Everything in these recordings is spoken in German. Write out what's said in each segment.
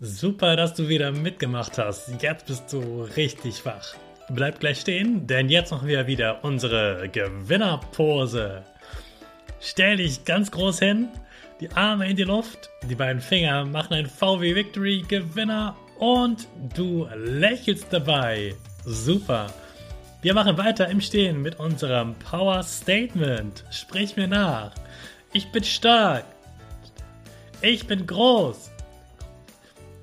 Super, dass du wieder mitgemacht hast. Jetzt bist du richtig wach. Bleib gleich stehen, denn jetzt machen wir wieder unsere Gewinnerpose. Stell dich ganz groß hin, die Arme in die Luft, die beiden Finger machen ein VW Victory Gewinner und du lächelst dabei. Super. Wir machen weiter im Stehen mit unserem Power Statement. Sprich mir nach. Ich bin stark. Ich bin groß.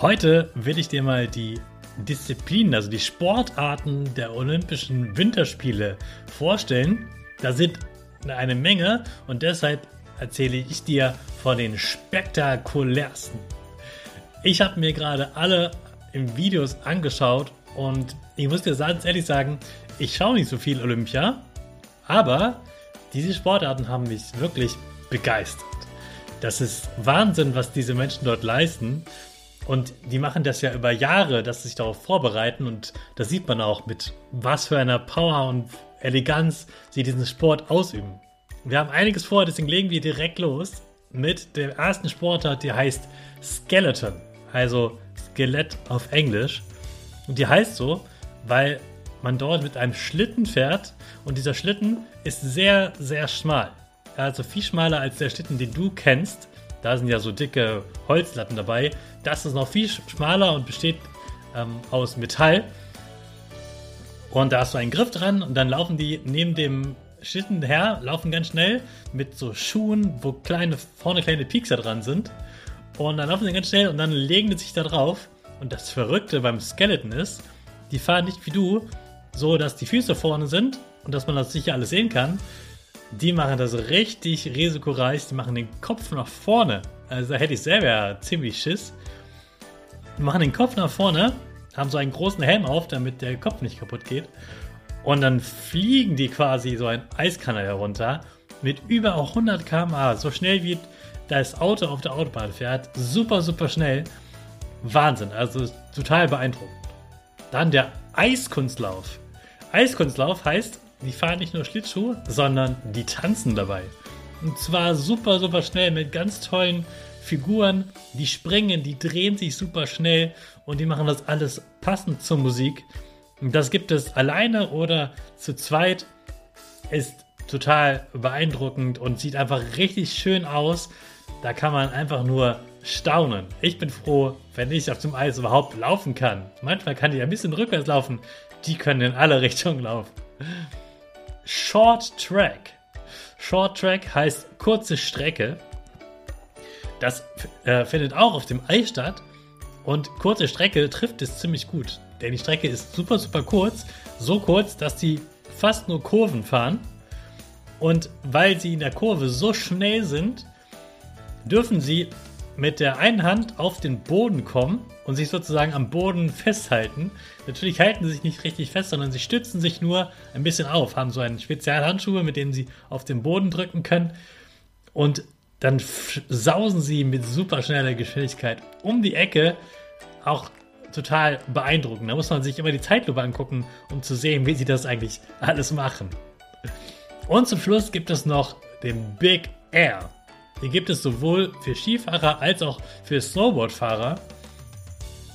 Heute will ich dir mal die Disziplinen, also die Sportarten der Olympischen Winterspiele vorstellen. Da sind eine Menge und deshalb erzähle ich dir von den spektakulärsten. Ich habe mir gerade alle im Videos angeschaut und ich muss dir ganz ehrlich sagen, ich schaue nicht so viel Olympia, aber diese Sportarten haben mich wirklich begeistert. Das ist Wahnsinn, was diese Menschen dort leisten. Und die machen das ja über Jahre, dass sie sich darauf vorbereiten. Und das sieht man auch, mit was für einer Power und Eleganz sie diesen Sport ausüben. Wir haben einiges vor, deswegen legen wir direkt los mit dem ersten Sportart, der heißt Skeleton. Also Skelett auf Englisch. Und die heißt so, weil man dort mit einem Schlitten fährt und dieser Schlitten ist sehr, sehr schmal. Also viel schmaler als der Schlitten, den du kennst. Da sind ja so dicke Holzlatten dabei. Das ist noch viel schmaler und besteht ähm, aus Metall. Und da hast du einen Griff dran und dann laufen die neben dem Schlitten her, laufen ganz schnell mit so Schuhen, wo kleine, vorne kleine Piekser dran sind. Und dann laufen sie ganz schnell und dann legen die sich da drauf. Und das Verrückte beim Skeleton ist, die fahren nicht wie du, so dass die Füße vorne sind und dass man das sicher alles sehen kann, die machen das richtig risikoreich. Die machen den Kopf nach vorne. Also da hätte ich selber ziemlich Schiss. Die machen den Kopf nach vorne, haben so einen großen Helm auf, damit der Kopf nicht kaputt geht. Und dann fliegen die quasi so einen Eiskanal herunter mit über 100 km/h. So schnell wie das Auto auf der Autobahn fährt. Super, super schnell. Wahnsinn. Also total beeindruckend. Dann der Eiskunstlauf. Eiskunstlauf heißt, die fahren nicht nur Schlittschuh, sondern die tanzen dabei. Und zwar super, super schnell mit ganz tollen Figuren. Die springen, die drehen sich super schnell und die machen das alles passend zur Musik. Das gibt es alleine oder zu zweit. Ist total beeindruckend und sieht einfach richtig schön aus. Da kann man einfach nur staunen. Ich bin froh, wenn ich auf dem Eis überhaupt laufen kann. Manchmal kann ich ein bisschen rückwärts laufen. Die können in alle Richtungen laufen. Short Track. Short Track heißt kurze Strecke. Das äh, findet auch auf dem Eis statt. Und kurze Strecke trifft es ziemlich gut. Denn die Strecke ist super, super kurz. So kurz, dass sie fast nur Kurven fahren. Und weil sie in der Kurve so schnell sind, dürfen sie mit der einen Hand auf den Boden kommen und sich sozusagen am Boden festhalten. Natürlich halten sie sich nicht richtig fest, sondern sie stützen sich nur ein bisschen auf, haben so einen Spezialhandschuhe, mit denen sie auf den Boden drücken können. Und dann sausen sie mit super schneller Geschwindigkeit um die Ecke. Auch total beeindruckend. Da muss man sich immer die Zeitlupe angucken, um zu sehen, wie sie das eigentlich alles machen. Und zum Schluss gibt es noch den Big Air. Den gibt es sowohl für Skifahrer als auch für Snowboardfahrer.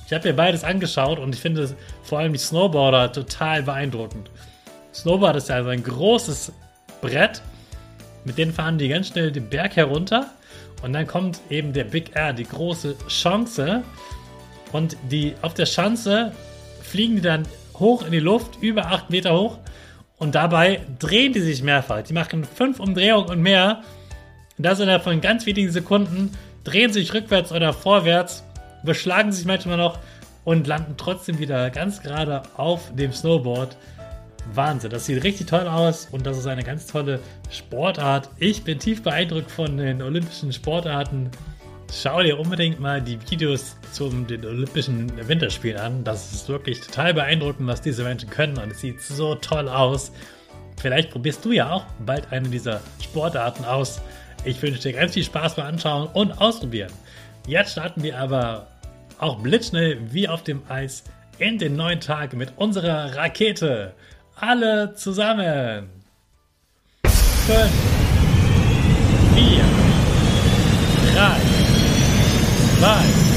Ich habe mir beides angeschaut und ich finde vor allem die Snowboarder total beeindruckend. Snowboard ist ja also ein großes Brett, mit dem fahren die ganz schnell den Berg herunter und dann kommt eben der Big Air, die große Chance. Und die auf der Schanze fliegen die dann hoch in die Luft, über 8 Meter hoch. Und dabei drehen die sich mehrfach. Die machen fünf Umdrehungen und mehr und das innerhalb von ganz wenigen Sekunden drehen sich rückwärts oder vorwärts, beschlagen sich manchmal noch und landen trotzdem wieder ganz gerade auf dem Snowboard. Wahnsinn, das sieht richtig toll aus und das ist eine ganz tolle Sportart. Ich bin tief beeindruckt von den olympischen Sportarten. Schau dir unbedingt mal die Videos zum den Olympischen Winterspielen an. Das ist wirklich total beeindruckend, was diese Menschen können und es sieht so toll aus. Vielleicht probierst du ja auch bald eine dieser Sportarten aus. Ich wünsche dir ganz viel Spaß beim Anschauen und Ausprobieren. Jetzt starten wir aber auch blitzschnell wie auf dem Eis in den neuen Tag mit unserer Rakete. Alle zusammen. 5, 4, 3, 2,